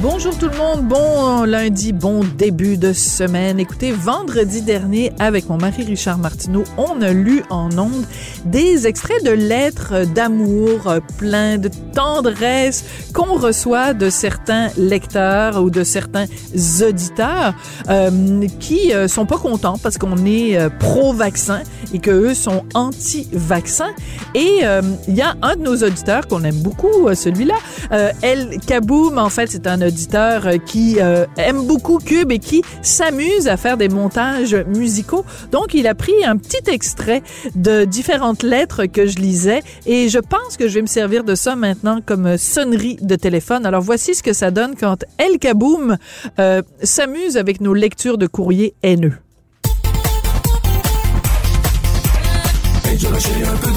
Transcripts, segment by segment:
Bonjour tout le monde, bon lundi, bon début de semaine. Écoutez, vendredi dernier, avec mon mari Richard Martineau, on a lu en ondes des extraits de lettres d'amour euh, plein de tendresse qu'on reçoit de certains lecteurs ou de certains auditeurs euh, qui euh, sont pas contents parce qu'on est euh, pro-vaccin et que eux sont anti-vaccin. Et euh, il y a un de nos auditeurs qu'on aime beaucoup, celui-là, El Kaboum, en fait, c'est un auditeur euh, qui euh, aime beaucoup Cube et qui s'amuse à faire des montages musicaux. Donc, il a pris un petit extrait de différentes lettres que je lisais et je pense que je vais me servir de ça maintenant comme sonnerie de téléphone. Alors, voici ce que ça donne quand El Kaboum euh, s'amuse avec nos lectures de courriers haineux.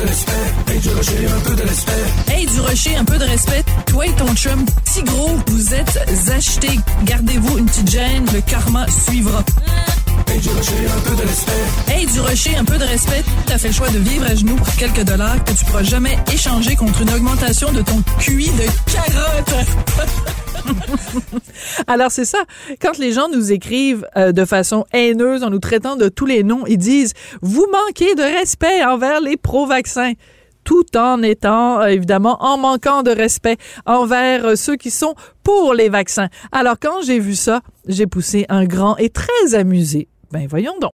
De respect. Hey du rocher, un peu de respect. Hey du rocher, un peu de respect. Toi et ton chum, petit gros, vous êtes achetés. Gardez-vous une petite gêne, le karma suivra. Hey du rocher, un peu de respect. Hey du rocher, un peu de respect. T'as fait le choix de vivre à genoux pour quelques dollars que tu pourras jamais échanger contre une augmentation de ton QI de carotte. Alors c'est ça, quand les gens nous écrivent euh, de façon haineuse en nous traitant de tous les noms, ils disent vous manquez de respect envers les pro-vaccins tout en étant, euh, évidemment, en manquant de respect envers euh, ceux qui sont pour les vaccins. Alors, quand j'ai vu ça, j'ai poussé un grand et très amusé. Ben, voyons donc.